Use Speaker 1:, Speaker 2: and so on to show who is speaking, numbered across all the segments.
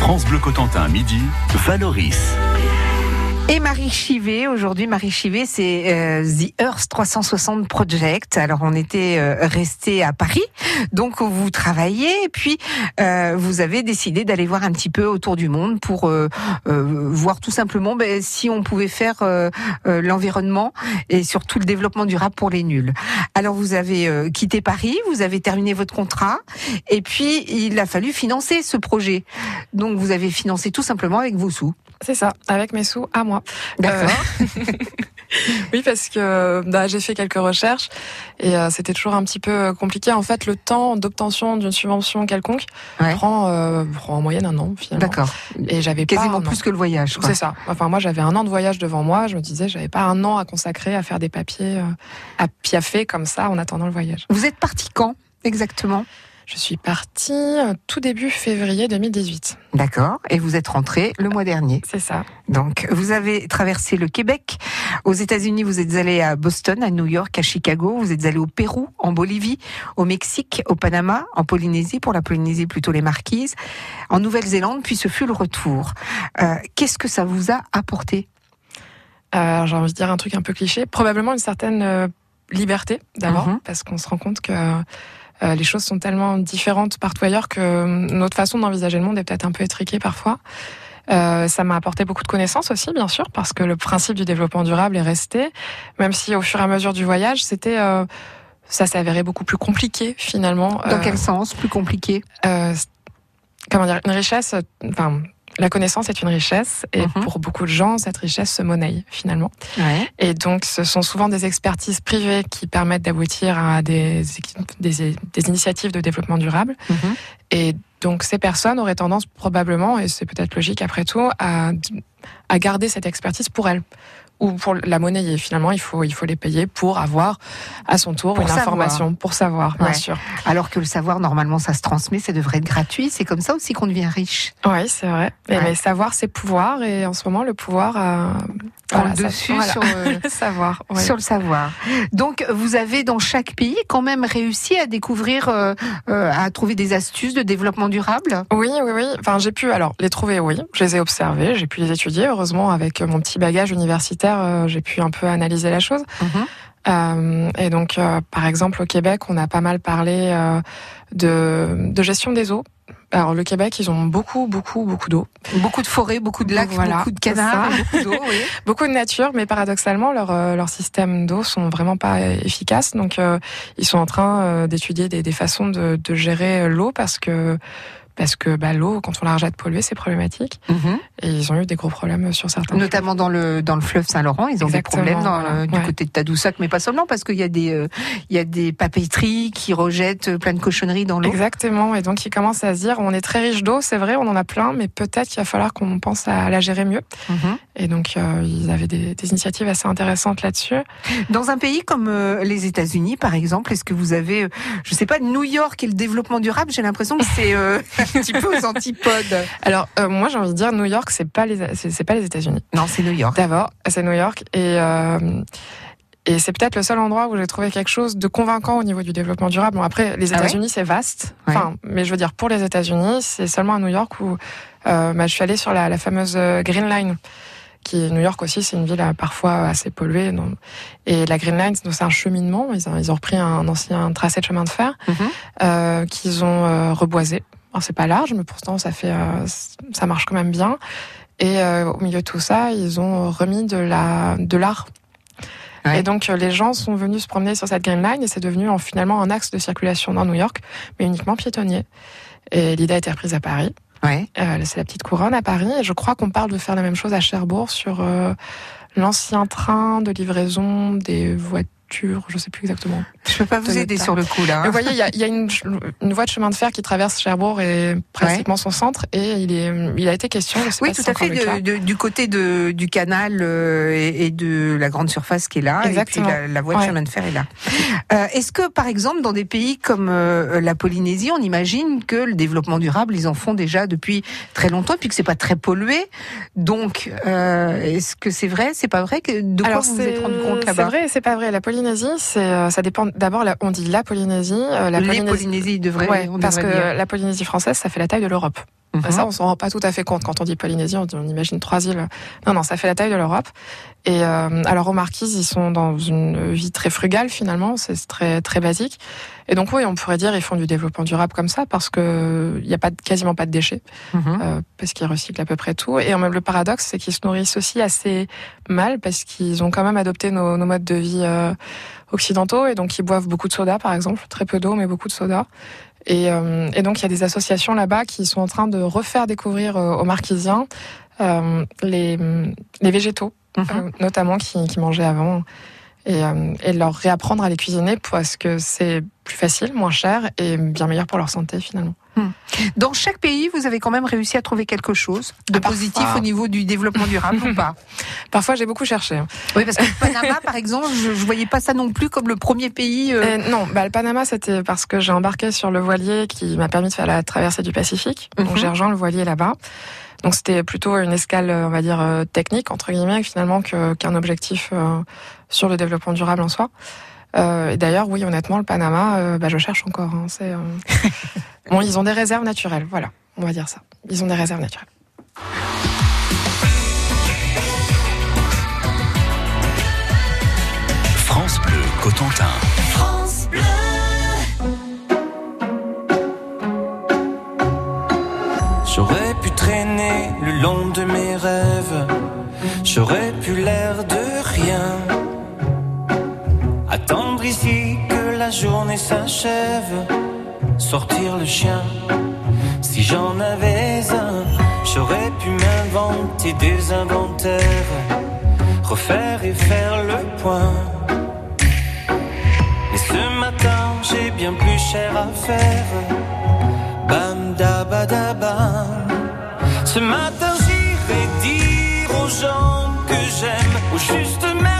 Speaker 1: France Bleu Cotentin, midi, Valoris.
Speaker 2: Et Marie Chivet, aujourd'hui Marie Chivet, c'est euh, The Earth 360 Project. Alors on était euh, resté à Paris, donc vous travaillez et puis euh, vous avez décidé d'aller voir un petit peu autour du monde pour euh, euh, voir tout simplement ben, si on pouvait faire euh, l'environnement et surtout le développement durable pour les nuls. Alors vous avez quitté Paris, vous avez terminé votre contrat et puis il a fallu financer ce projet. Donc vous avez financé tout simplement avec vos sous.
Speaker 3: C'est ça, avec mes sous à moi.
Speaker 2: D'accord.
Speaker 3: Euh, oui, parce que bah, j'ai fait quelques recherches et euh, c'était toujours un petit peu compliqué. En fait, le temps d'obtention d'une subvention quelconque
Speaker 2: Ouais.
Speaker 3: prend, euh, prend en moyenne un an finalement.
Speaker 2: D'accord.
Speaker 3: Et j'avais pas
Speaker 2: Quasiment
Speaker 3: an.
Speaker 2: plus que le voyage.
Speaker 3: C'est ça. Enfin, moi, j'avais un an de voyage devant moi. Je me disais, j'avais pas un an à consacrer à faire des papiers euh, à piaffer comme ça en attendant le voyage.
Speaker 2: Vous êtes parti quand exactement?
Speaker 3: Je suis partie tout début février 2018.
Speaker 2: D'accord. Et vous êtes rentré le mois dernier.
Speaker 3: C'est ça.
Speaker 2: Donc, vous avez traversé le Québec. Aux États-Unis, vous êtes allé à Boston, à New York, à Chicago. Vous êtes allé au Pérou, en Bolivie, au Mexique, au Panama, en Polynésie, pour la Polynésie plutôt les Marquises, en Nouvelle-Zélande, puis ce fut le retour. Euh, Qu'est-ce que ça vous a apporté?
Speaker 3: Euh, j'ai envie de dire un truc un peu cliché. Probablement une certaine euh, liberté d'abord,
Speaker 2: Mhm.
Speaker 3: parce qu'on se rend compte que euh, les choses sont tellement différentes partout ailleurs que euh, notre façon d'envisager le monde est peut-être un peu étriquée parfois. Euh, ça m'a apporté beaucoup de connaissances aussi, bien sûr, parce que le principe du développement durable est resté, même si au fur et à mesure du voyage, c'était euh, ça s'avérait beaucoup plus compliqué finalement.
Speaker 2: Dans quel sens? Plus compliqué?
Speaker 3: comment dire, une richesse, enfin, la connaissance est une richesse, et
Speaker 2: Mhm.
Speaker 3: pour beaucoup de gens, cette richesse se monnaie finalement.
Speaker 2: ouais.
Speaker 3: Et donc, ce sont souvent des expertises privées qui permettent d'aboutir à des, des, des initiatives de développement durable.
Speaker 2: Mhm.
Speaker 3: Et donc, ces personnes auraient tendance probablement, et c'est peut-être logique après tout, à, à garder cette expertise pour elles ou pour la monnayer. Finalement, il faut, il faut les payer pour avoir à son tour
Speaker 2: Pour
Speaker 3: une
Speaker 2: savoir.
Speaker 3: information, pour savoir, bien sûr.
Speaker 2: Alors que le savoir, normalement, ça se transmet, ça devrait être gratuit. C'est comme ça aussi qu'on devient riche.
Speaker 3: Oui, c'est vrai.
Speaker 2: Ouais.
Speaker 3: Mais savoir, c'est pouvoir. Et en ce moment, le pouvoir
Speaker 2: Prend
Speaker 3: voilà,
Speaker 2: le dessus
Speaker 3: voilà.
Speaker 2: sur, euh,
Speaker 3: le savoir. ouais.
Speaker 2: sur le savoir. Donc, vous avez dans chaque pays quand même réussi à découvrir, euh, euh, à trouver des astuces de développement durable?
Speaker 3: Oui, oui, oui. Enfin, j'ai pu alors les trouver, oui. Je les ai observés, j'ai pu les étudier. Heureusement, avec mon petit bagage universitaire, euh, j'ai pu un peu analyser la chose. Euh, et donc, euh, par exemple, au Québec, on a pas mal parlé euh, de, de gestion des eaux. Alors, le Québec, ils ont beaucoup, beaucoup, beaucoup d'eau.
Speaker 2: Beaucoup de forêts, beaucoup de lacs,
Speaker 3: Voilà,
Speaker 2: beaucoup de canards, beaucoup d'eau. Oui.
Speaker 3: Beaucoup de nature, mais paradoxalement, leurs leurs systèmes d'eau sont vraiment pas efficaces. Donc, ils sont en train d'étudier des, des façons de, de gérer l'eau parce que parce que bah, l'eau, quand on la rejette polluée, c'est problématique.
Speaker 2: Mhm.
Speaker 3: Et ils ont eu des gros problèmes sur certains.
Speaker 2: Notamment dans le dans le fleuve Saint-Laurent, ils ont
Speaker 3: Exactement,
Speaker 2: des problèmes dans,
Speaker 3: voilà.
Speaker 2: le- du
Speaker 3: Ouais.
Speaker 2: côté de Tadoussac, mais pas seulement parce qu'il y a des euh, il y a des papeteries qui rejettent plein de cochonneries dans l'eau.
Speaker 3: Exactement. Et donc, ils commencent à se dire, on est très riche d'eau, c'est vrai, on en a plein, mais peut-être qu'il va falloir qu'on pense à la gérer mieux.
Speaker 2: Mhm.
Speaker 3: Et donc, euh, ils avaient des, des initiatives assez intéressantes là-dessus.
Speaker 2: Dans un pays comme euh, les États-Unis, par exemple, est-ce que vous avez, euh, je sais pas, New York et le développement durable J'ai l'impression que c'est euh, petit peu aux antipodes.
Speaker 3: Alors, euh, moi, j'ai envie de dire, New York, c'est pas les, c'est pas les États-Unis.
Speaker 2: Non, c'est New York.
Speaker 3: D'abord, c'est New York et euh, et c'est peut-être le seul endroit où j'ai trouvé quelque chose de convaincant au niveau du développement durable. Bon, après, les
Speaker 2: Ah ouais
Speaker 3: États-Unis, c'est vaste.
Speaker 2: Ouais.
Speaker 3: Enfin, mais je veux dire, pour les États-Unis, c'est seulement à New York où euh, bah, je suis allée sur la, la fameuse Green Line. Qui New York aussi, c'est une ville parfois assez polluée. Et la Green Line, c'est un cheminement. Ils ont, ils ont repris un ancien tracé de chemin de fer
Speaker 2: Mhm.
Speaker 3: euh, qu'ils ont euh, reboisé. C'est pas large, mais pourtant ça fait, euh, ça marche quand même bien. Et euh, au milieu de tout ça, ils ont remis de la de l'art.
Speaker 2: Ouais.
Speaker 3: Et donc euh, les gens sont venus se promener sur cette Green Line et c'est devenu en, finalement un axe de circulation dans New York, mais uniquement piétonnier. Et l'idée a été reprise à Paris.
Speaker 2: Ouais.
Speaker 3: Euh, c'est la petite couronne à Paris. Et je crois qu'on parle de faire la même chose à Cherbourg sur euh, l'ancien train de livraison des voitures. Je sais plus exactement.
Speaker 2: Je peux pas vous aider sur le coup là.
Speaker 3: Mais vous voyez, il y a, il y a une, une voie de chemin de fer qui traverse Cherbourg et pratiquement son centre, et il, est, il a été question, je sais
Speaker 2: Oui,
Speaker 3: pas
Speaker 2: tout
Speaker 3: si c'est
Speaker 2: à fait, de- de- du côté de, du canal euh, et, et de la grande surface qui est là,
Speaker 3: Exactement.
Speaker 2: et puis la, la voie de
Speaker 3: Ouais.
Speaker 2: chemin de fer est là. Euh, Est-ce que, par exemple, dans des pays comme euh, la Polynésie, on imagine que le développement durable, ils en font déjà depuis très longtemps, puis que c'est pas très pollué? Donc, est-ce que c'est vrai C'est pas vrai? Que de quoi
Speaker 3: Alors
Speaker 2: vous vous êtes
Speaker 3: c'est
Speaker 2: rendu compte
Speaker 3: c'est
Speaker 2: là-bas
Speaker 3: vrai et c'est pas vrai. La Polynésie, c'est euh, ça dépend. D'abord, la- on dit la Polynésie. euh, la
Speaker 2: Les
Speaker 3: Polynésie,
Speaker 2: devraient,
Speaker 3: ouais,
Speaker 2: on
Speaker 3: parce que
Speaker 2: devrait dire.
Speaker 3: la Polynésie française, ça fait la taille de l'Europe. Mhm. Ça, on s'en rend pas tout à fait compte quand on dit Polynésie. On, imagine trois îles. Non, non, ça fait la taille de l'Europe. Et euh, alors aux Marquises, ils sont dans une vie très frugale finalement. C'est très très basique. Et donc oui, on pourrait dire ils font du développement durable comme ça parce que il y a pas quasiment pas de déchets mhm. euh, parce qu'ils recyclent à peu près tout. Et en même le paradoxe, c'est qu'ils se nourrissent aussi assez mal parce qu'ils ont quand même adopté nos, nos modes de vie euh, occidentaux et donc ils boivent beaucoup de soda par exemple, très peu d'eau mais beaucoup de soda. Et, euh, et, donc il y a des associations là-bas qui sont en train de refaire découvrir euh, aux Marquisiens euh, les, les végétaux, mhm. notamment qui, qui mangeaient avant et, euh, et, leur réapprendre à les cuisiner parce que c'est plus facile, moins cher et bien meilleur pour leur santé finalement. Hmm.
Speaker 2: Dans chaque pays, vous avez quand même réussi à trouver quelque chose de ah, positif au niveau du développement durable ou pas?
Speaker 3: Parfois, j'ai beaucoup cherché.
Speaker 2: Oui, parce que le Panama, par exemple, je, ne voyais pas ça non plus comme le premier pays.
Speaker 3: Euh... non, bah, le Panama, c'était parce que j'ai embarqué sur le voilier qui m'a permis de faire la traversée du Pacifique. Donc, mhm. j'ai rejoint le voilier là-bas. Donc c'était plutôt une escale, on va dire, euh, technique, entre guillemets, finalement, qu'un objectif euh, sur le développement durable en soi. Euh, et d'ailleurs, oui, honnêtement, le Panama, bah, je cherche encore. Hein, c'est, bon, ils ont des réserves naturelles, voilà, on va dire ça. Ils ont des réserves naturelles.
Speaker 1: France Bleu, Cotentin.
Speaker 4: J'aurais pu traîner le long de mes rêves, j'aurais pu l'air de rien. Attendre ici que la journée s'achève, sortir le chien. Si j'en avais un, j'aurais pu m'inventer des inventaires, refaire et faire le point. Mais ce matin, j'ai bien plus cher à faire Bam da ba da bam. Ce matin j'irai dire aux gens que j'aime, au juste merci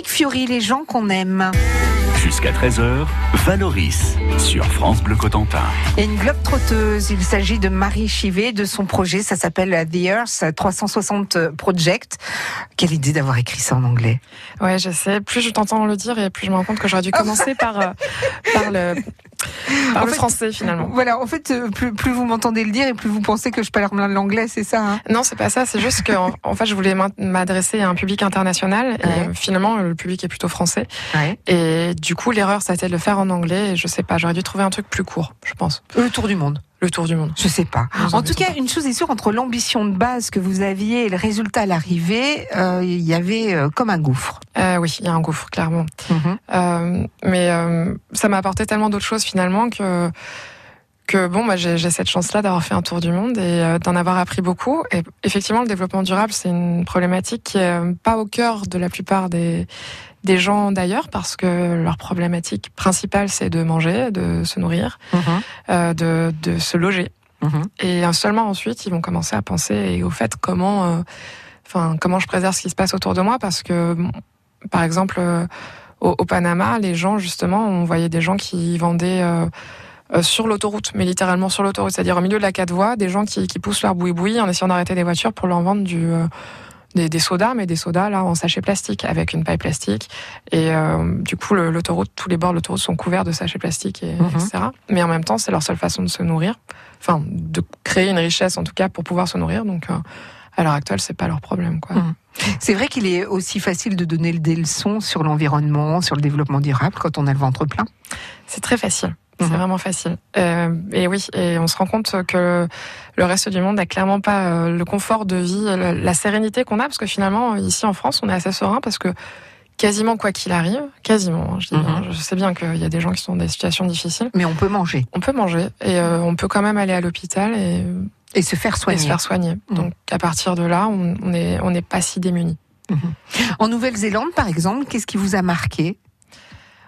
Speaker 2: Patrick Fiori, les gens qu'on aime.
Speaker 1: Jusqu'à 13h, Valoris sur France Bleu Cotentin.
Speaker 2: Et une globe trotteuse, il s'agit de Marie Chivet, de son projet, ça s'appelle The Earth 360 Project. Quelle idée d'avoir écrit ça en anglais.
Speaker 3: Ouais, je sais. Plus je t'entends le dire et plus je me rends compte que j'aurais dû commencer par, euh, par le, par
Speaker 2: En
Speaker 3: le
Speaker 2: fait,
Speaker 3: français finalement.
Speaker 2: Voilà, en fait, euh, plus, plus vous m'entendez le dire et plus vous pensez que je parle l'anglais, c'est ça hein?
Speaker 3: Non, c'est pas ça. C'est juste que, en, en fait, je voulais m'adresser à un public international et
Speaker 2: Ouais.
Speaker 3: finalement, le public est plutôt français.
Speaker 2: ouais.
Speaker 3: Et du coup, l'erreur, ça a été de le faire en anglais. Et je sais pas, j'aurais dû trouver un truc plus court, je pense.
Speaker 2: Le tour du monde.
Speaker 3: Le tour du monde.
Speaker 2: Je sais pas. En tout cas, une chose est sûre, entre l'ambition de base que vous aviez et le résultat à l'arrivée, euh, il y avait euh, comme un gouffre.
Speaker 3: Euh, oui, il y a un gouffre, clairement. Euh, mais euh, ça m'a apporté tellement d'autres choses finalement que que bon, bah, j'ai cette chance-là d'avoir fait un tour du monde et euh, d'en avoir appris beaucoup. Et effectivement, le développement durable, c'est une problématique qui est euh, pas au cœur de la plupart des des gens d'ailleurs parce que leur problématique principale c'est de manger, de se nourrir, euh, de de se loger.
Speaker 2: Mhm.
Speaker 3: Et seulement ensuite, ils vont commencer à penser au fait comment, euh, enfin, comment je préserve ce qui se passe autour de moi, parce que, bon, par exemple, euh, au, au Panama, les gens, justement, on voyait des gens qui vendaient sur l'autoroute, mais littéralement sur l'autoroute, c'est-à-dire au milieu de la quatre voies, des gens qui, qui poussent leur boui-boui en essayant d'arrêter des voitures pour leur vendre du euh, des, des sodas, mais des sodas là en sachet plastique avec une paille plastique. Et euh, du coup, le- l'autoroute, tous les bords de l'autoroute sont couverts de sachets plastiques, et,
Speaker 2: Mhm.
Speaker 3: etc. Mais en même temps, c'est leur seule façon de se nourrir, enfin de créer une richesse en tout cas pour pouvoir se nourrir. Donc euh, à l'heure actuelle, c'est pas leur problème, quoi.
Speaker 2: Mhm. C'est vrai qu'il est aussi facile de donner des leçons sur l'environnement, sur le développement durable quand on a le ventre plein?
Speaker 3: C'est très facile. C'est
Speaker 2: Mhm.
Speaker 3: vraiment facile. Euh, et oui, et on se rend compte que le reste du monde n'a clairement pas euh, le confort de vie, la, la sérénité qu'on a, parce que finalement, ici en France, on est assez serein parce que quasiment quoi qu'il arrive, quasiment, hein, je, dis
Speaker 2: Mhm.
Speaker 3: bien, je sais bien qu'il y a des gens qui sont dans des situations difficiles,
Speaker 2: Mais on peut manger
Speaker 3: on peut manger et euh, on peut quand même aller à l'hôpital et,
Speaker 2: et se faire
Speaker 3: et
Speaker 2: soigner.
Speaker 3: se faire soigner.
Speaker 2: Mhm.
Speaker 3: Donc à partir de là, on on est on n'est pas si démunis.
Speaker 2: En Nouvelle-Zélande, par exemple, qu'est-ce qui vous a marqué?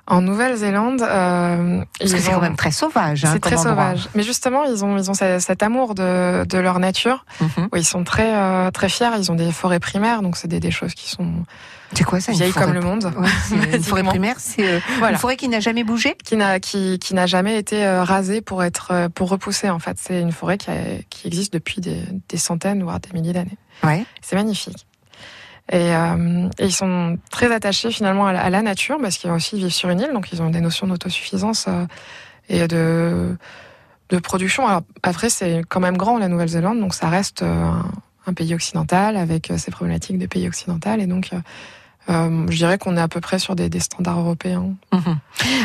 Speaker 3: En Nouvelle-Zélande, euh,
Speaker 2: Parce
Speaker 3: ils
Speaker 2: que c'est
Speaker 3: ont-
Speaker 2: quand même très sauvage. hein,
Speaker 3: c'est très
Speaker 2: endroit.
Speaker 3: sauvage. Mais justement, ils ont, ils ont ce- cet amour de, de leur nature. Où Ils sont très, euh, très fiers. Ils ont des forêts primaires, donc c'est des, des choses qui sont
Speaker 2: C'est quoi ça forêt
Speaker 3: comme le monde.
Speaker 2: Ouais, c'est une forêt primaire, c'est euh,
Speaker 3: Voilà.
Speaker 2: une forêt qui n'a jamais bougé
Speaker 3: Qui n'a, qui, qui n'a jamais été euh, rasée pour être, euh, pour repousser. En fait, c'est une forêt qui, a- qui existe depuis des, des centaines, voire des milliers d'années.
Speaker 2: Ouais.
Speaker 3: C'est magnifique. Et, euh, et ils sont très attachés finalement à la, à la nature parce qu'ils aussi vivent sur une île, donc ils ont des notions d'autosuffisance euh, et de, de production. Alors après, c'est quand même grand la Nouvelle-Zélande, donc ça reste euh, un, un pays occidental avec euh, ses problématiques de pays occidental. Et donc, euh, euh, je dirais qu'on est à peu près sur des, des standards européens.
Speaker 2: Mhm.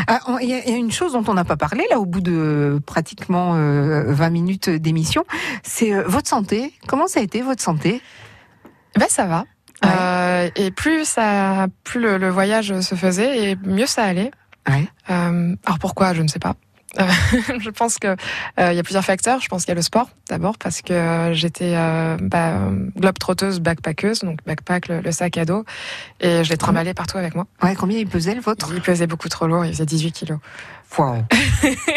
Speaker 2: Ah, Il y, a il y a une chose dont on n'a pas parlé là au bout de pratiquement euh, 20 minutes d'émission, c'est euh, votre santé. Comment ça a été votre santé?
Speaker 3: Ben ça va.
Speaker 2: Ouais.
Speaker 3: Euh, et plus ça, plus le, le voyage se faisait, et mieux ça allait.
Speaker 2: Ouais.
Speaker 3: Euh, alors pourquoi Je ne sais pas. Euh, je pense que il y a plusieurs facteurs. Je pense qu'il y a le sport d'abord parce que j'étais bah, globe trotteuse, backpackeuse, donc backpack le, le sac à dos, et je l'ai trimballé partout avec moi.
Speaker 2: Ouais, combien il pesait le vôtre?
Speaker 3: Il pesait beaucoup trop lourd, il faisait 18 kilos.
Speaker 2: Wow.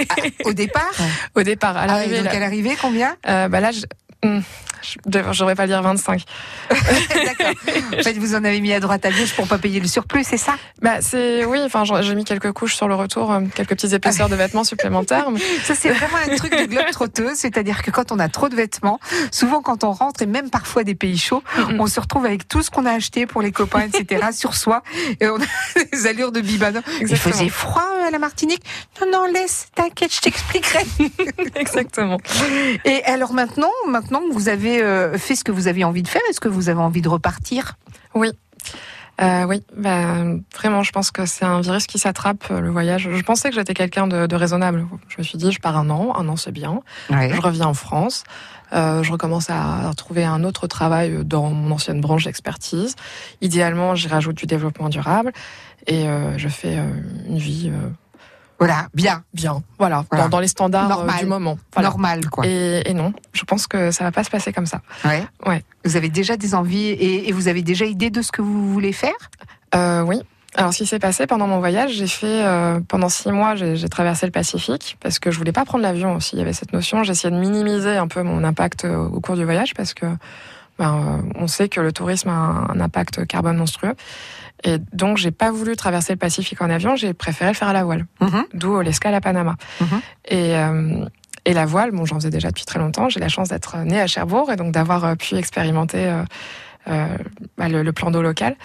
Speaker 2: Ah, Au départ?
Speaker 3: Au départ, à
Speaker 2: Ah,
Speaker 3: l'arrivée,
Speaker 2: donc
Speaker 3: là,
Speaker 2: à l'arrivée, combien?
Speaker 3: Bah là, je, hum, je devrais pas dire 25.
Speaker 2: D'accord. En fait, vous en avez mis à droite à gauche pour pas payer le surplus, c'est ça?
Speaker 3: Bah c'est oui, enfin j'ai mis quelques couches sur le retour, euh, quelques petites épaisseurs de vêtements supplémentaires.
Speaker 2: Ça, c'est vraiment un truc de globe trotteuse, c'est-à-dire que quand on a trop de vêtements, souvent quand on rentre, et même parfois des pays chauds, on se retrouve avec tout ce qu'on a acheté pour les copains, etc., sur soi, et on a des allures de bibano. Il faisait froid euh, à la Martinique? Non, non, laisse, t'inquiète, je t'expliquerai.
Speaker 3: Exactement.
Speaker 2: Et alors maintenant, maintenant que vous avez euh, fait ce que vous aviez envie de faire, est-ce que vous avez envie de repartir?
Speaker 3: Euh, oui, bah, vraiment, je pense que c'est un virus qui s'attrape, euh, le voyage. Je pensais que j'étais quelqu'un de, de raisonnable. Je me suis dit, je pars un an, un an c'est bien.
Speaker 2: ouais.
Speaker 3: Je reviens en France, euh, je recommence à trouver un autre travail dans mon ancienne branche d'expertise. Idéalement, j'y rajoute du développement durable et euh, je fais une vie
Speaker 2: Voilà, bien,
Speaker 3: bien, voilà,
Speaker 2: Voilà.
Speaker 3: Dans, dans les standards euh,
Speaker 2: Normal.
Speaker 3: du moment. Voilà.
Speaker 2: normal, quoi.
Speaker 3: Et, et non, je pense que ça va pas se passer comme ça.
Speaker 2: Ouais.
Speaker 3: Ouais.
Speaker 2: Vous avez déjà des envies et, et vous avez déjà idée de ce que vous voulez faire?
Speaker 3: Euh, oui. Alors, ce qui s'est passé pendant mon voyage, j'ai fait euh, pendant six mois, j'ai traversé le Pacifique parce que je voulais pas prendre l'avion aussi. Il y avait cette notion. J'essayais de minimiser un peu mon impact au cours du voyage parce que ben, on sait que le tourisme a un, un impact carbone monstrueux. Et donc, j'ai pas voulu traverser le Pacifique en avion, j'ai préféré le faire à la voile.
Speaker 2: Mhm.
Speaker 3: D'où l'escale à Panama.
Speaker 2: Mhm.
Speaker 3: Et, euh, et la voile, bon, j'en faisais déjà depuis très longtemps. J'ai la chance d'être née à Cherbourg et donc d'avoir euh, pu expérimenter euh, euh, bah, le, le plan d'eau local.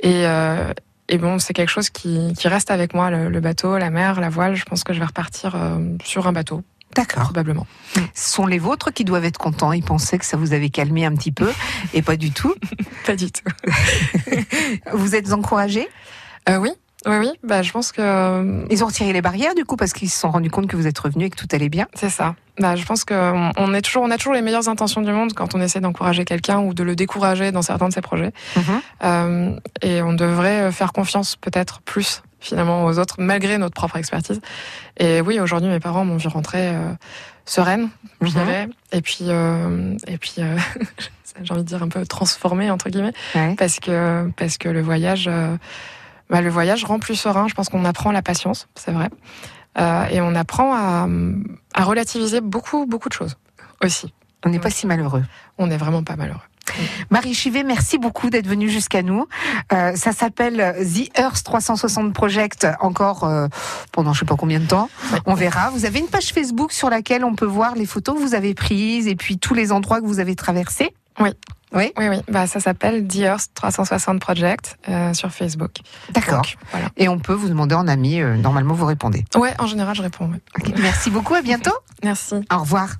Speaker 3: Et, euh, et bon, c'est quelque chose qui, qui reste avec moi, le, le bateau, la mer, la voile. Je pense que je vais repartir euh, sur un bateau,
Speaker 2: D'accord.
Speaker 3: probablement.
Speaker 2: Ce sont les vôtres qui doivent être contents. Ils pensaient que ça vous avait calmé un petit peu, et pas du tout.
Speaker 3: Pas du tout.
Speaker 2: Vous êtes encouragés?
Speaker 3: Euh, oui, oui, oui. Bah, je pense que euh,
Speaker 2: Ils ont retiré les barrières du coup parce qu'ils se sont rendus compte que vous êtes revenu et que tout allait bien?
Speaker 3: c'est ça. Bah, je pense qu'on on est toujours, on a toujours les meilleures intentions du monde quand on essaie d'encourager quelqu'un ou de le décourager dans certains de ses projets. Euh, et on devrait faire confiance peut-être plus finalement aux autres malgré notre propre expertise. Et oui, aujourd'hui, mes parents m'ont vu rentrer euh, sereine, je
Speaker 2: Mhm.
Speaker 3: dirais, et puis euh, et puis euh, j'ai envie de dire un peu transformée entre guillemets,
Speaker 2: Ouais.
Speaker 3: parce que parce que le voyage, bah, le voyage rend plus serein. Je pense qu'on apprend la patience, c'est vrai, et on apprend à, à relativiser beaucoup beaucoup de choses aussi.
Speaker 2: On n'est pas si malheureux.
Speaker 3: On n'est vraiment pas malheureux.
Speaker 2: Marie Chivet, merci beaucoup d'être venue jusqu'à nous. Euh, ça s'appelle The Earth 360 Project, encore euh, pendant je sais pas combien de temps. On verra. Vous avez une page Facebook sur laquelle on peut voir les photos que vous avez prises et puis tous les endroits que vous avez traversés?
Speaker 3: Oui, oui? Bah, ça s'appelle The Earth 360 Project euh, sur Facebook.
Speaker 2: D'accord.
Speaker 3: Voilà.
Speaker 2: Et on peut vous demander en ami. euh, normalement, vous répondez.
Speaker 3: Ouais, en général, je réponds.
Speaker 2: Merci beaucoup. À bientôt.
Speaker 3: Merci.
Speaker 2: Au revoir.